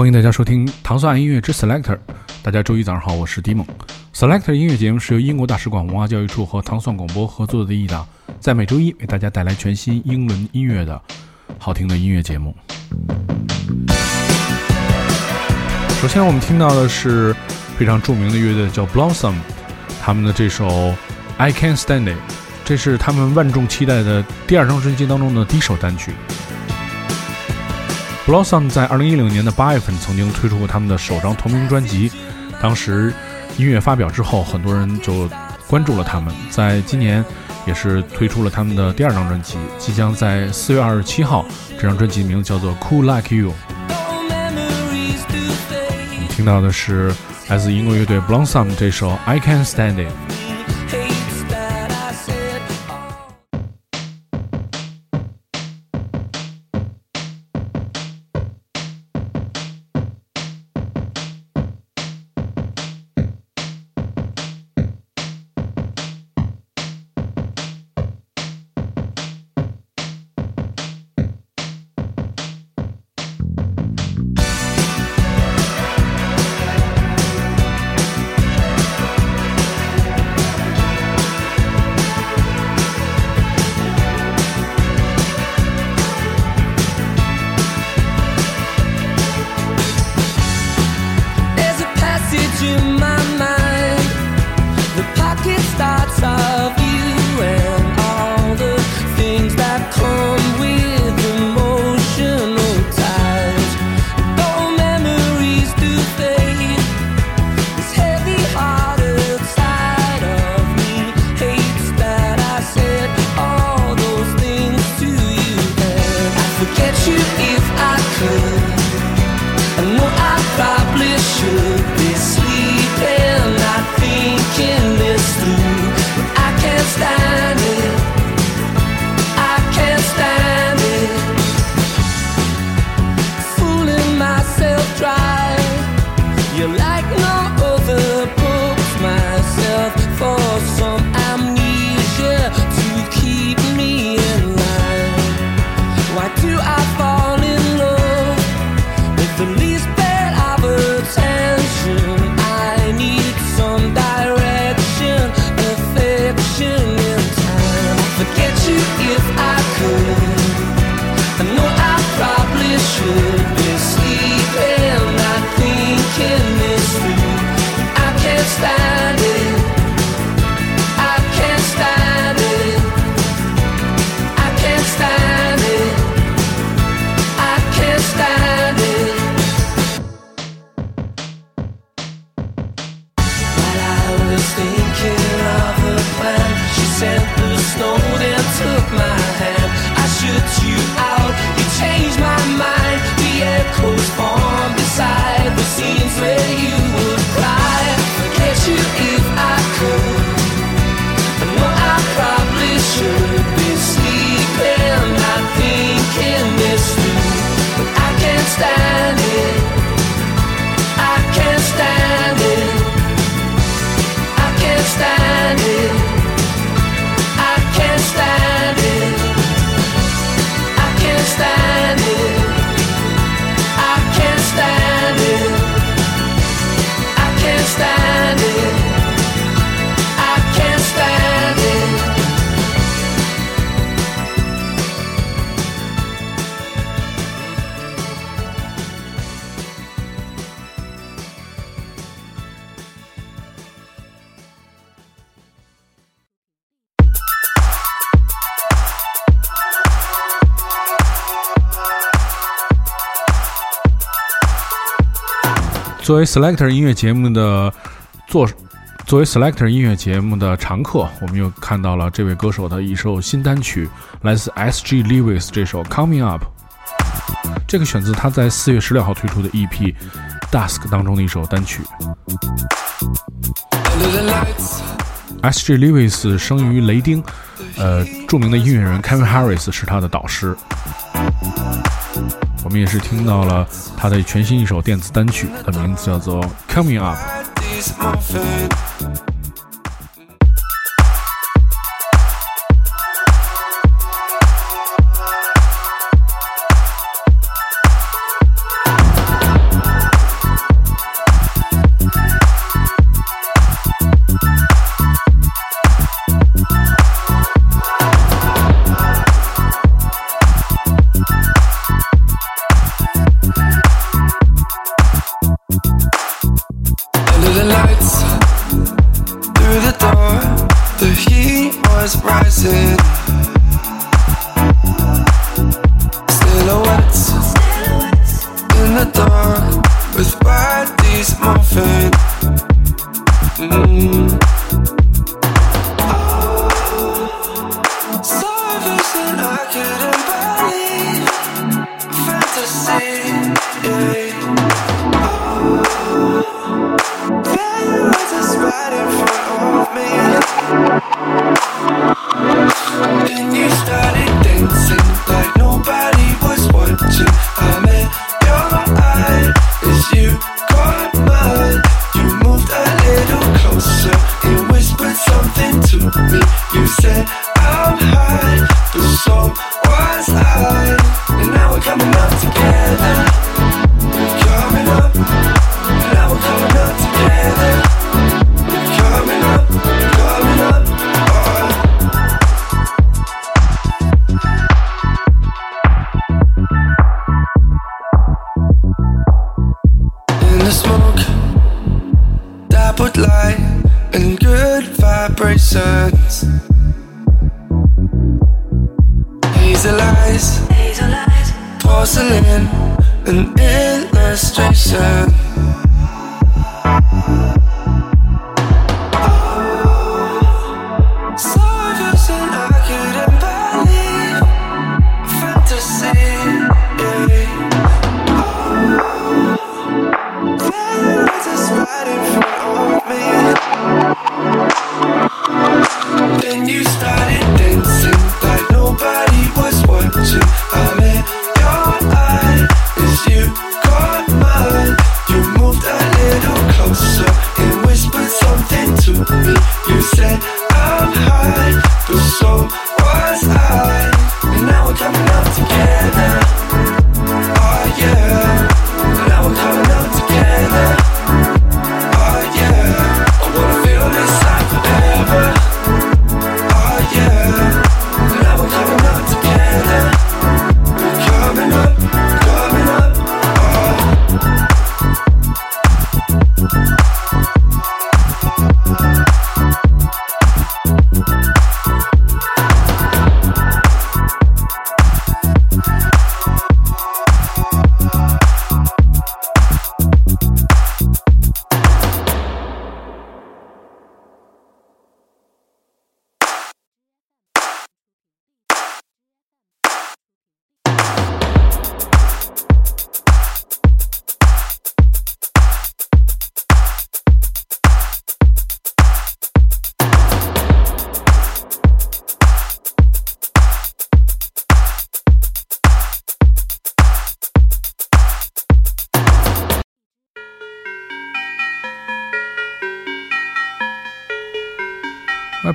欢迎大家收听糖蒜音乐之 Selector。大家周一早上好，我是迪蒙。Selector 音乐节目是由英国大使馆文化教育处和糖蒜广播合作的一档，在每周一为大家带来全新英伦音乐的好听的音乐节目。首先，我们听到的是非常著名的乐队叫 Blossom，他们的这首《I Can't Stand It》，这是他们万众期待的第二张专辑当中的第一首单曲。Blossom 在2016年的八月份曾经推出过他们的首张同名专辑，当时音乐发表之后，很多人就关注了他们。在今年，也是推出了他们的第二张专辑，即将在四月二十七号，这张专辑名字叫做《Cool Like You》。我们听到的是来自英国乐队 Blossom 这首《I Can't Stand It》。作为 Selector 音乐节目的做作为 Selector 音乐节目的常客，我们又看到了这位歌手的一首新单曲，来自 S.G. Lewis 这首 Coming Up。这个选自他在四月十六号推出的 EP Dusk 当中的一首单曲。S.G. Lewis 生于雷丁，呃，著名的音乐人 Kevin Harris 是他的导师。我们也是听到了他的全新一首电子单曲，的名字叫做 Coming Up。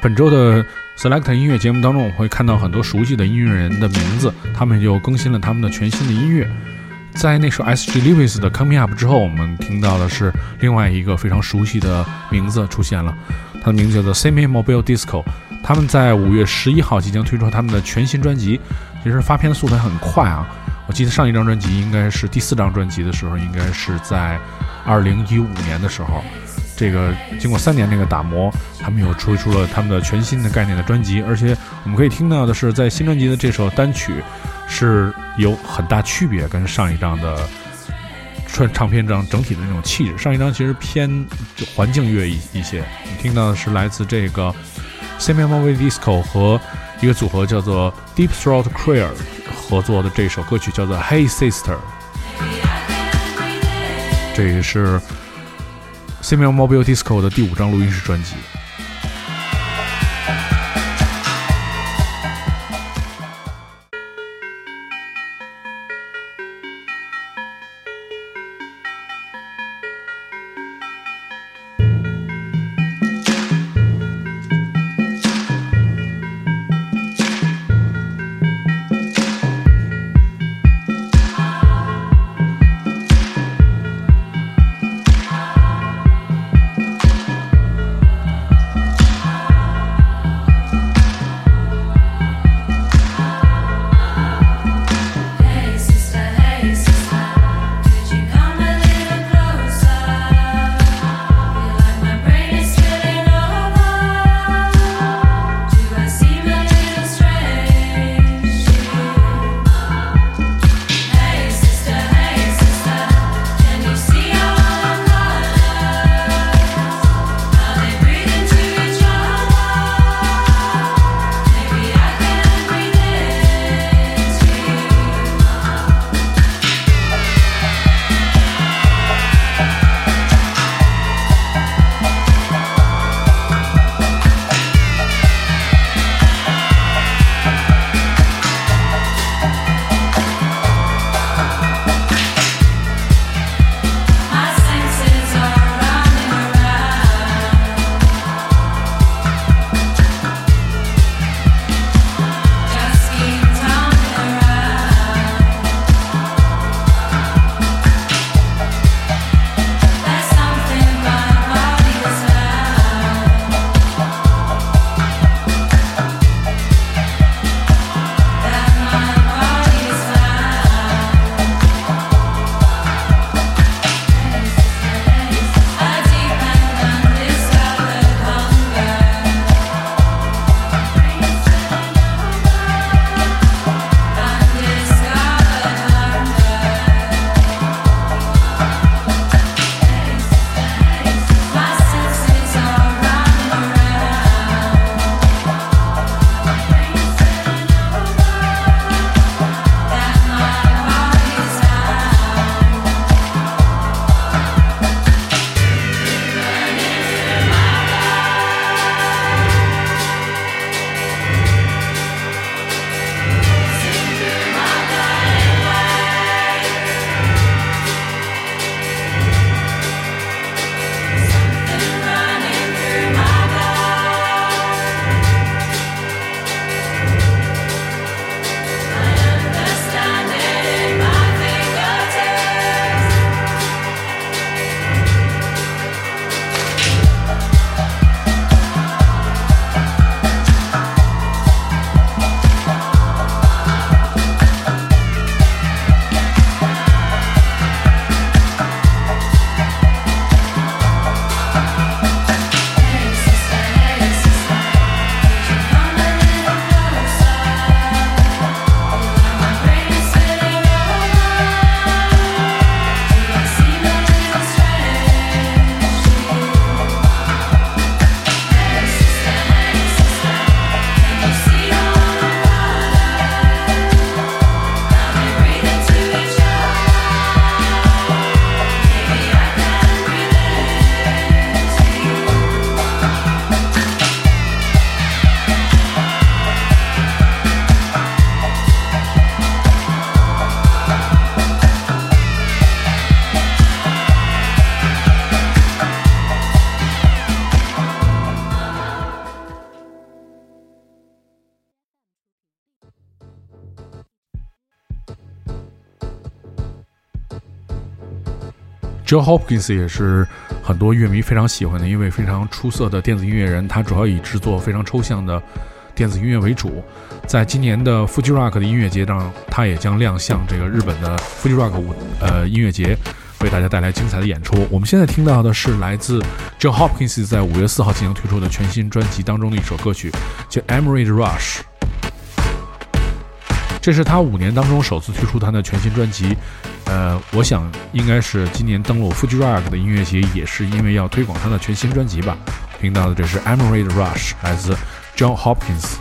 本周的 Select 音乐节目当中，我会看到很多熟悉的音乐人的名字，他们就更新了他们的全新的音乐。在那首 S.G. Lewis 的 Coming Up 之后，我们听到的是另外一个非常熟悉的名字出现了，他的名字叫做 Semi Mobile Disco。他们在五月十一号即将推出他们的全新专辑，其实发片的速度很快啊！我记得上一张专辑应该是第四张专辑的时候，应该是在二零一五年的时候。这个经过三年那个打磨，他们又推出了他们的全新的概念的专辑，而且我们可以听到的是，在新专辑的这首单曲是有很大区别，跟上一张的串唱片这样整体的那种气质。上一张其实偏就环境乐一一些，你听到的是来自这个 CMMV Disco 和一个组合叫做 Deep Throat Choir 合作的这首歌曲叫做 Hey Sister。这也是 Samuel Mobile Disco 的第五张录音室专辑。Joe Hopkins 也是很多乐迷非常喜欢的一位非常出色的电子音乐人，他主要以制作非常抽象的电子音乐为主。在今年的 Fuji Rock 的音乐节上，他也将亮相这个日本的 Fuji Rock 舞呃音乐节，为大家带来精彩的演出。我们现在听到的是来自 Joe Hopkins 在五月四号进行推出的全新专辑当中的一首歌曲，叫《Emerald Rush》。这是他五年当中首次推出他的全新专辑。呃，我想应该是今年登陆 Fuji Rock 的音乐节，也是因为要推广他的全新专辑吧。听到的这是 Emerald Rush，来自 John Hopkins。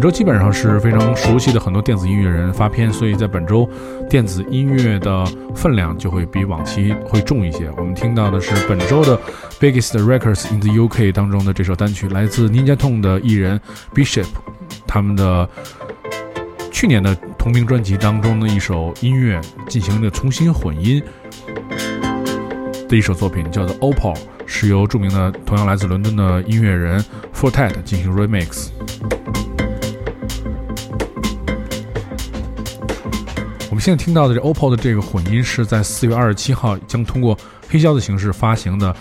本周基本上是非常熟悉的很多电子音乐人发片，所以在本周电子音乐的分量就会比往期会重一些。我们听到的是本周的 Biggest Records in the UK 当中的这首单曲，来自 Ninja Tune 的艺人 Bishop，他们的去年的同名专辑当中的一首音乐进行的重新混音的一首作品，叫做 Opal，是由著名的同样来自伦敦的音乐人 Forte 进行 remix。现在听到的这 OPPO 的这个混音是在四月二十七号将通过黑胶的形式发行的，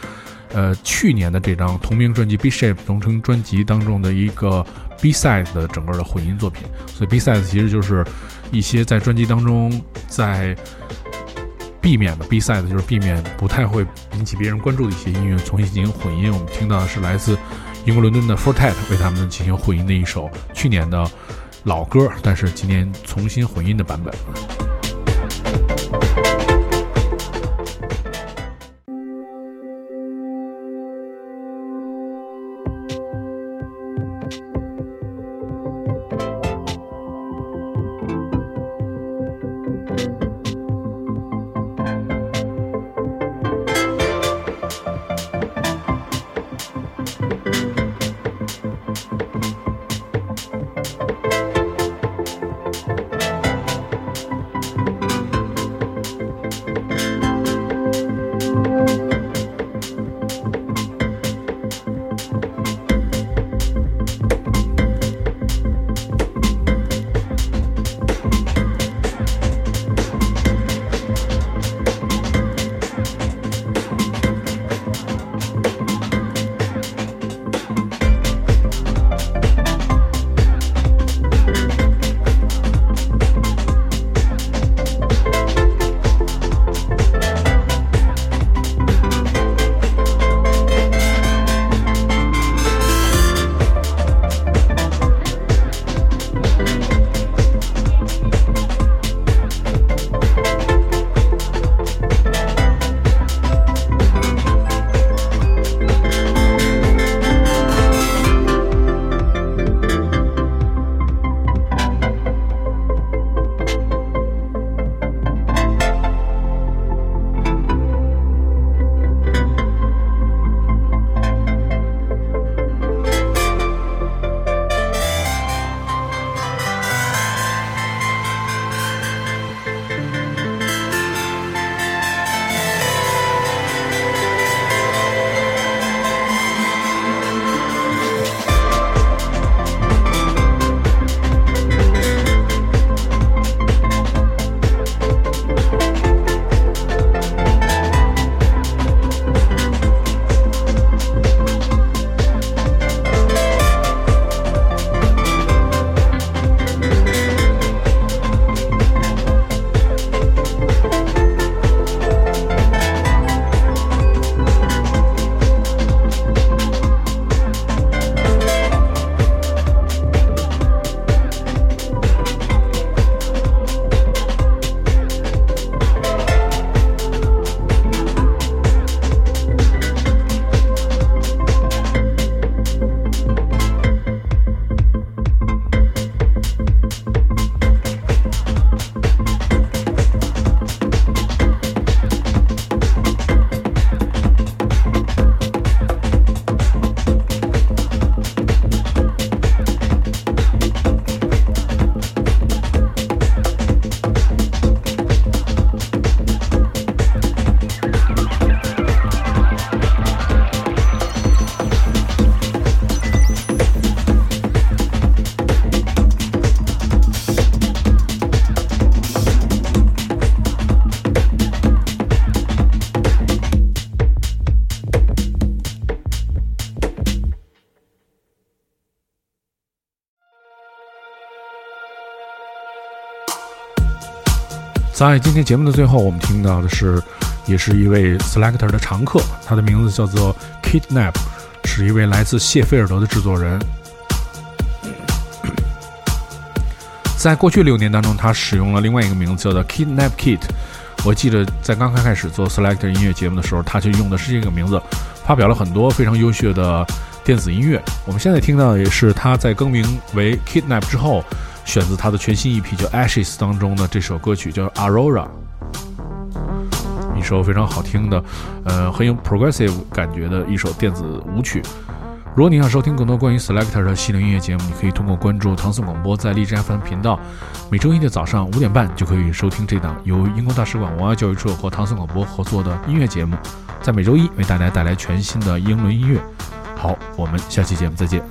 呃，去年的这张同名专辑《B Shape》同称专辑当中的一个 B side 的整个的混音作品。所以 B side 其实就是一些在专辑当中在避免的 B side 就是避免不太会引起别人关注的一些音乐重新进行混音。我们听到的是来自英国伦敦的 Fortet 为他们进行混音的一首去年的老歌，但是今年重新混音的版本。在今天节目的最后，我们听到的是，也是一位 Selector 的常客，他的名字叫做 Kidnap，是一位来自谢菲尔德的制作人。在过去六年当中，他使用了另外一个名字叫做 Kidnap Kit。我记得在刚刚开始做 Selector 音乐节目的时候，他就用的是这个名字，发表了很多非常优秀的电子音乐。我们现在听到的也是他在更名为 Kidnap 之后，选自他的全新 EP 叫 Ashes 当中的这首歌曲叫 Aurora。一首非常好听的，呃，很有 progressive 感觉的一首电子舞曲。如果你想收听更多关于 Selector 的系列音乐节目，你可以通过关注唐宋广播在荔枝 FM 频道，每周一的早上五点半就可以收听这档由英国大使馆文化教育处和唐宋广播合作的音乐节目，在每周一为大家带来全新的英伦音乐。好，我们下期节目再见。